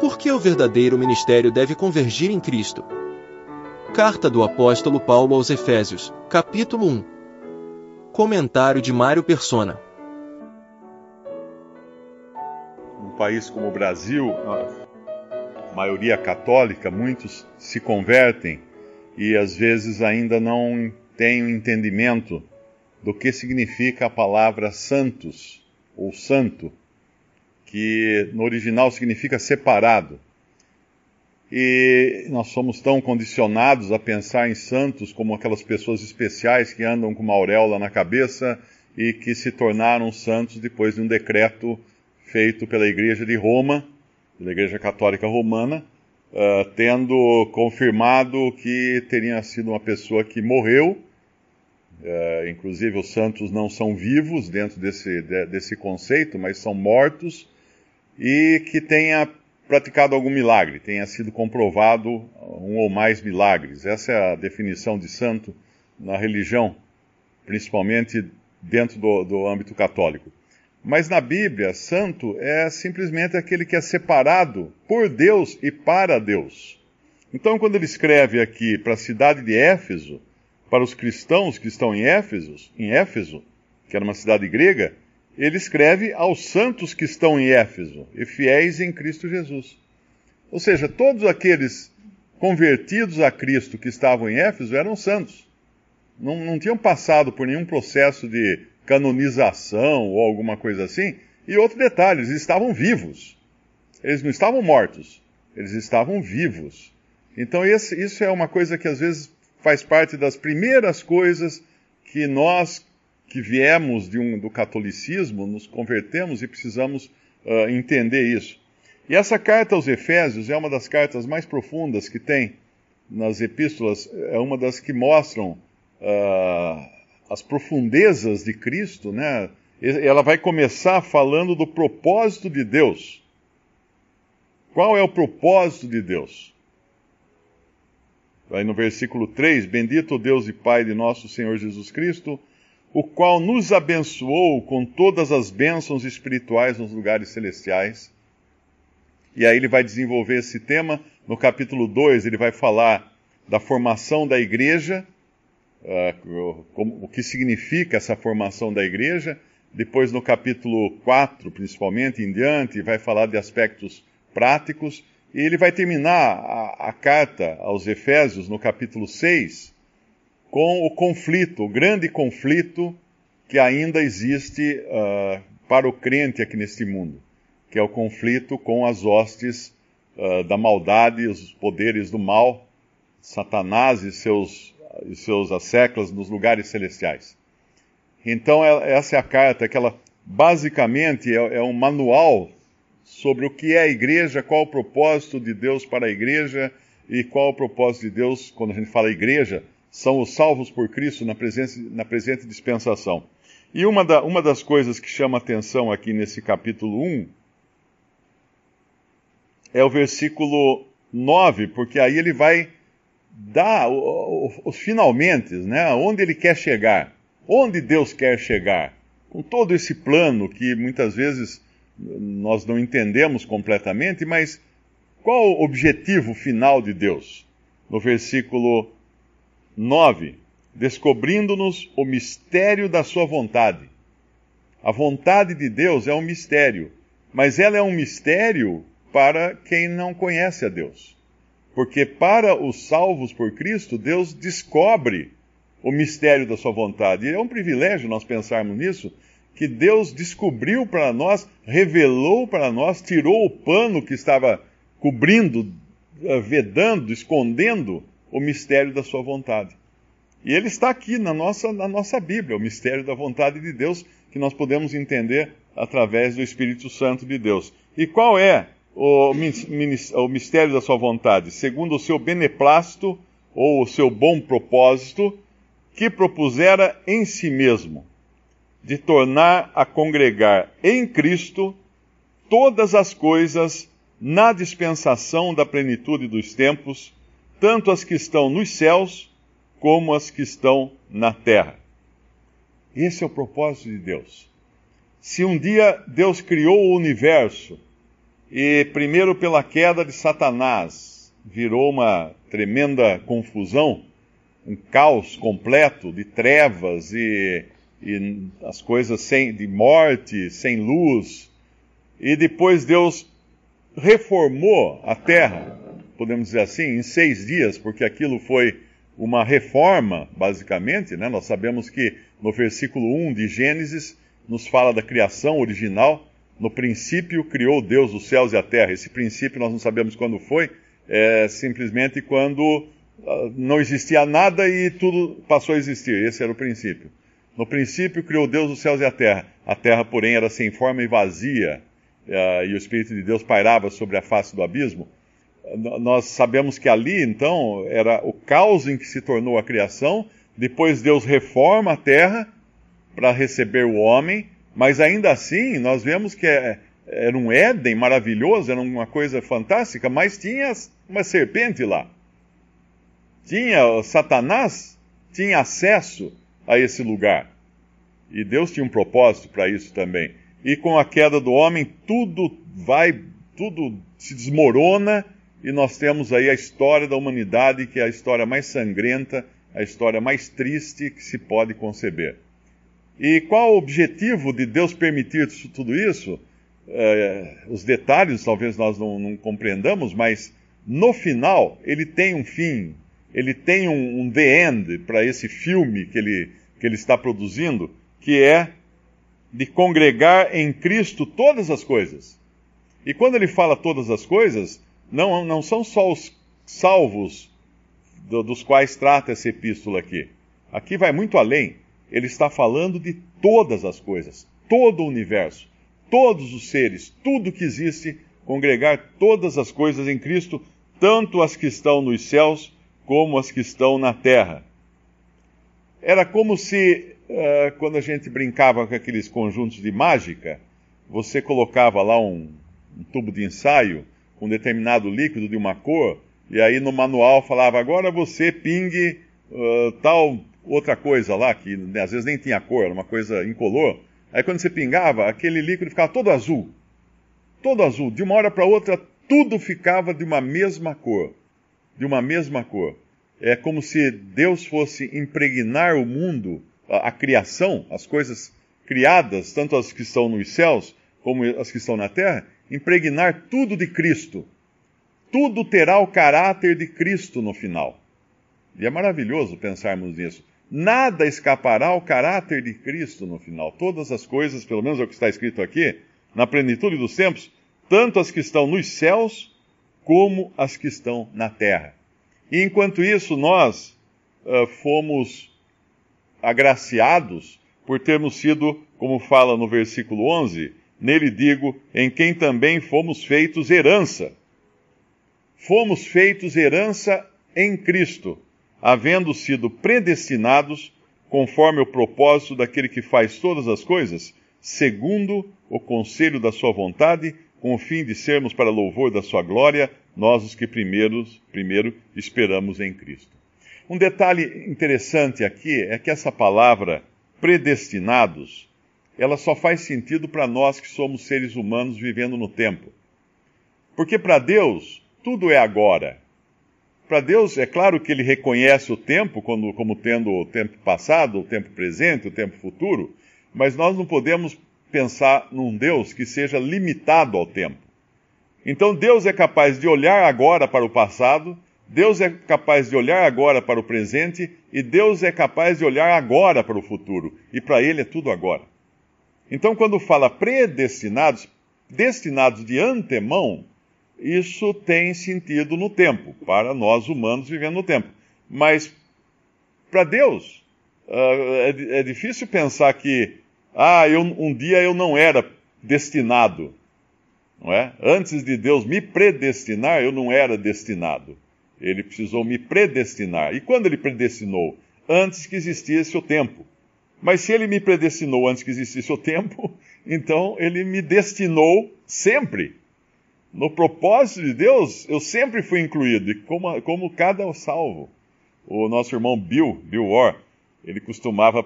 Por que o verdadeiro ministério deve convergir em Cristo? Carta do Apóstolo Paulo aos Efésios, capítulo 1. Comentário de Mário Persona. Num país como o Brasil, a maioria católica, muitos se convertem e às vezes ainda não têm o entendimento do que significa a palavra santos ou santo, que no original significa separado. E nós somos tão condicionados a pensar em santos como aquelas pessoas especiais que andam com uma auréola na cabeça e que se tornaram santos depois de um decreto feito pela Igreja de Roma, pela Igreja Católica Romana, uh, tendo confirmado que teria sido uma pessoa que morreu. Uh, inclusive, os santos não são vivos dentro desse, de, desse conceito, mas são mortos, e que tenha praticado algum milagre, tenha sido comprovado um ou mais milagres. Essa é a definição de santo na religião, principalmente dentro do, do âmbito católico. Mas na Bíblia, santo é simplesmente aquele que é separado por Deus e para Deus. Então, quando ele escreve aqui para a cidade de Éfeso, para os cristãos que estão em Éfeso, em Éfeso, que era uma cidade grega, ele escreve aos santos que estão em Éfeso e fiéis em Cristo Jesus. Ou seja, todos aqueles convertidos a Cristo que estavam em Éfeso eram santos. Não, não tinham passado por nenhum processo de canonização ou alguma coisa assim. E outro detalhe, eles estavam vivos. Eles não estavam mortos, eles estavam vivos. Então esse, isso é uma coisa que às vezes faz parte das primeiras coisas que nós que viemos um, do catolicismo nos convertemos e precisamos uh, entender isso. E essa carta aos Efésios é uma das cartas mais profundas que tem nas epístolas, é uma das que mostram uh, as profundezas de Cristo, né? Ela vai começar falando do propósito de Deus. Qual é o propósito de Deus? Vai no versículo 3: Bendito Deus e Pai de nosso Senhor Jesus Cristo, o qual nos abençoou com todas as bênçãos espirituais nos lugares celestiais. E aí ele vai desenvolver esse tema. No capítulo 2, ele vai falar da formação da igreja uh, o que significa essa formação da igreja. Depois, no capítulo 4, principalmente, em diante, vai falar de aspectos práticos. E ele vai terminar a, a carta aos Efésios, no capítulo 6, com o conflito, o grande conflito que ainda existe uh, para o crente aqui neste mundo, que é o conflito com as hostes uh, da maldade, os poderes do mal, Satanás e seus e seus asseclas nos lugares celestiais. Então, é, essa é a carta que ela basicamente é, é um manual sobre o que é a igreja, qual o propósito de Deus para a igreja e qual o propósito de Deus, quando a gente fala igreja, são os salvos por Cristo na, na presente dispensação. E uma, da, uma das coisas que chama atenção aqui nesse capítulo 1 é o versículo 9, porque aí ele vai dá os finalmente, né? Onde ele quer chegar, onde Deus quer chegar, com todo esse plano que muitas vezes nós não entendemos completamente, mas qual o objetivo final de Deus? No versículo 9, descobrindo-nos o mistério da sua vontade. A vontade de Deus é um mistério, mas ela é um mistério para quem não conhece a Deus. Porque para os salvos por Cristo, Deus descobre o mistério da sua vontade. E é um privilégio nós pensarmos nisso, que Deus descobriu para nós, revelou para nós, tirou o pano que estava cobrindo, eh, vedando, escondendo o mistério da sua vontade. E ele está aqui na nossa, na nossa Bíblia, o mistério da vontade de Deus, que nós podemos entender através do Espírito Santo de Deus. E qual é o, o mistério da sua vontade, segundo o seu beneplácito ou o seu bom propósito, que propusera em si mesmo, de tornar a congregar em Cristo todas as coisas na dispensação da plenitude dos tempos, tanto as que estão nos céus como as que estão na terra. Esse é o propósito de Deus. Se um dia Deus criou o universo E primeiro pela queda de Satanás, virou uma tremenda confusão, um caos completo de trevas e, e as coisas sem, de morte, sem luz. E depois Deus reformou a terra, podemos dizer assim, em seis dias, porque aquilo foi uma reforma, basicamente. Né? Nós sabemos que no versículo 1 de Gênesis nos fala da criação original. No princípio criou Deus os céus e a terra. Esse princípio nós não sabemos quando foi, é simplesmente quando uh, não existia nada e tudo passou a existir. Esse era o princípio. No princípio criou Deus os céus e a terra. A terra, porém, era sem forma e vazia, uh, e o Espírito de Deus pairava sobre a face do abismo nós sabemos que ali, então, era o caos em que se tornou a criação. Depois Deus reforma a terra para receber o homem, mas ainda assim nós vemos que é, era um Éden maravilhoso, era uma coisa fantástica, mas tinha uma serpente lá. Tinha Satanás tinha acesso a esse lugar. E Deus tinha um propósito para isso também. E com a queda do homem, tudo vai, tudo se desmorona e nós temos aí a história da humanidade, que é a história mais sangrenta, a história mais triste que se pode conceber. E qual o objetivo de Deus permitir tudo isso? É, os detalhes talvez nós não, não, compreendamos, mas no final ele tem um fim, ele tem um, um the end para esse filme que ele, que ele está produzindo, que é de congregar em Cristo todas as coisas. E quando ele fala todas as coisas, não, não são só os salvos do, dos quais trata essa epístola aqui. Aqui vai muito além. Ele está falando de todas as coisas, todo o universo, todos os seres, tudo que existe, congregar todas as coisas em Cristo, tanto as que estão nos céus como as que estão na terra. Era como se, uh, quando a gente brincava com aqueles conjuntos de mágica, você colocava lá um, um tubo de ensaio com determinado líquido de uma cor, e aí no manual falava, agora você pingue uh, tal outra coisa lá, que né, às vezes nem tinha cor, era uma coisa incolor. Aí quando você pingava, aquele líquido ficava todo azul. Todo azul. De uma hora para outra, tudo ficava de uma mesma cor. De uma mesma cor. É como se Deus fosse impregnar o mundo, a, a criação, as coisas criadas, tanto as que estão nos céus como as que estão na terra, impregnar tudo de Cristo. Tudo terá o caráter de Cristo no final. E é maravilhoso pensarmos nisso. Nada escapará ao caráter de Cristo no final. Todas as coisas, pelo menos é o que está escrito aqui, na plenitude dos tempos, tanto as que estão nos céus, como as que estão na terra. E enquanto isso, nós uh, fomos agraciados por termos sido, como fala no versículo 11, Nele digo, em quem também fomos feitos herança. Fomos feitos herança em Cristo, havendo sido predestinados conforme o propósito daquele que faz todas as coisas, segundo o conselho da sua vontade, com o fim de sermos para louvor da sua glória, nós os que primeiros, primeiro esperamos em Cristo. Um detalhe interessante aqui é que essa palavra predestinados ela só faz sentido para nós que somos seres humanos vivendo no tempo. Porque para Deus, tudo é agora. Para Deus, é claro que ele reconhece o tempo quando, como tendo o tempo passado, o tempo presente, o tempo futuro, mas nós não podemos pensar num Deus que seja limitado ao tempo. Então Deus é capaz de olhar agora para o passado, Deus é capaz de olhar agora para o presente e Deus é capaz de olhar agora para o futuro. E para Ele é tudo agora. Então, quando fala predestinados, destinados de antemão, isso tem sentido no tempo, para nós humanos vivendo no tempo. Mas, para Deus, uh, é, é, difícil pensar que, ah, eu, um dia eu não era destinado. Não é? Antes de Deus me predestinar, eu não era destinado. Ele precisou me predestinar. E quando ele predestinou? Antes que existisse o tempo. Mas se ele me predestinou antes que existisse o tempo, então ele me destinou sempre. No propósito de Deus, eu sempre fui incluído, como, como cada salvo. O nosso irmão Bill, Bill Orr, ele costumava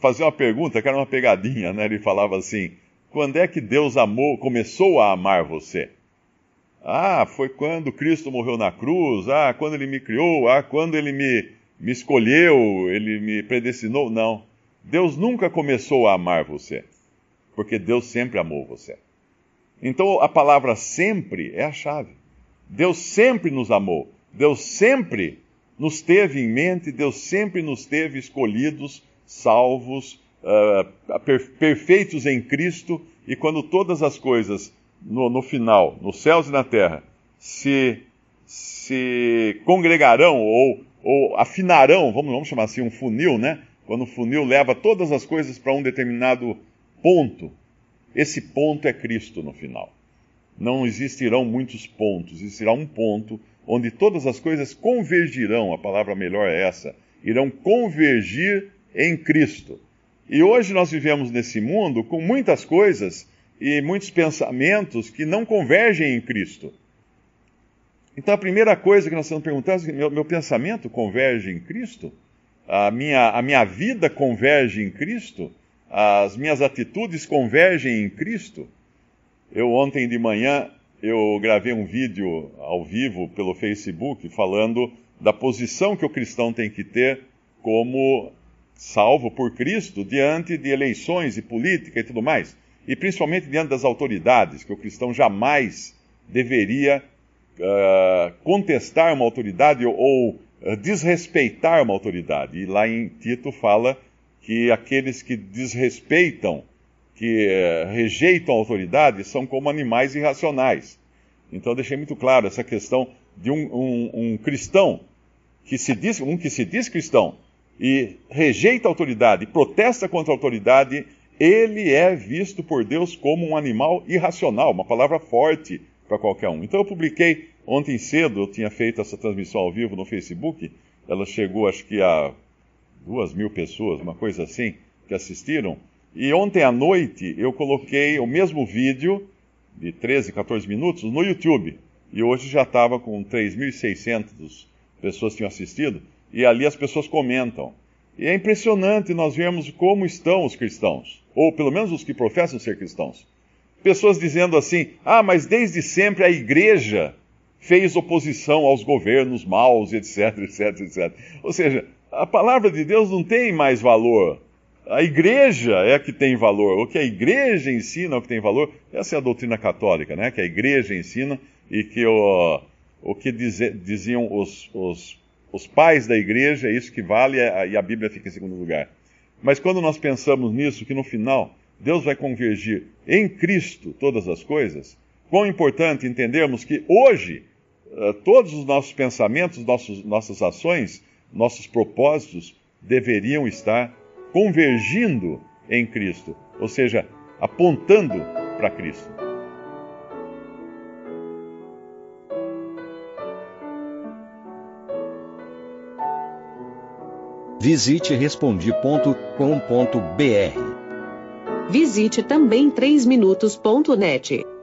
fazer uma pergunta, que era uma pegadinha, né? Ele falava assim: quando é que Deus amou, começou a amar você? Ah, foi quando Cristo morreu na cruz, ah, quando ele me criou, ah, quando ele me, me escolheu, ele me predestinou. Não. Deus nunca começou a amar você, porque Deus sempre amou você. Então a palavra sempre é a chave. Deus sempre nos amou, Deus sempre nos teve em mente, Deus sempre nos teve escolhidos, salvos, uh, perfeitos em Cristo, e quando todas as coisas no, no final, nos céus e na terra, se, se congregarão ou, ou afinarão, vamos, vamos chamar assim, um funil, né? Quando o funil leva todas as coisas para um determinado ponto, esse ponto é Cristo no final. Não existirão muitos pontos, existirá um ponto onde todas as coisas convergirão, a palavra melhor é essa, irão convergir em Cristo. E hoje nós vivemos nesse mundo com muitas coisas e muitos pensamentos que não convergem em Cristo. Então a primeira coisa que nós estamos perguntando é: meu, meu pensamento converge em Cristo? A minha, a minha vida converge em Cristo? As minhas atitudes convergem em Cristo? Eu ontem de manhã eu gravei um vídeo ao vivo pelo Facebook falando da posição que o cristão tem que ter como salvo por Cristo diante de eleições e política e tudo mais e principalmente diante das autoridades, que o cristão jamais deveria uh, contestar uma autoridade ou, ou desrespeitar uma autoridade. E lá em Tito fala que aqueles que desrespeitam, que uh, rejeitam a autoridade, são como animais irracionais. Então deixei muito claro essa questão de um, um, um cristão que se diz, um que se diz cristão e rejeita a autoridade, protesta contra a autoridade, ele é visto por Deus como um animal irracional, uma palavra forte para qualquer um. Então eu publiquei ontem cedo, eu tinha feito essa transmissão ao vivo no Facebook, ela chegou acho que a duas mil pessoas, uma coisa assim, que assistiram. E ontem à noite eu coloquei o mesmo vídeo, de 13, 14 minutos, no YouTube. E hoje já estava com 3.600 pessoas que tinham assistido, e ali as pessoas comentam. E é impressionante nós vermos como estão os cristãos, ou pelo menos os que professam ser cristãos. Pessoas dizendo assim: ah, mas desde sempre a igreja fez oposição aos governos maus, etc, etc, etc. Ou seja, a palavra de Deus não tem mais valor. A igreja é a que tem valor. O que a igreja ensina é o que tem valor. Essa é a doutrina católica, né? Que a igreja ensina e que o, o que diziam os, os os pais da igreja, é isso que vale e a Bíblia fica em segundo lugar. Mas quando nós pensamos nisso, que no final Deus vai convergir em Cristo todas as coisas, quão importante entendermos que hoje todos os nossos pensamentos, nossos, nossas ações, nossos propósitos deveriam estar convergindo em Cristo, ou seja, apontando para Cristo. Visite respondi.com.br. Visite também 3minutos.net.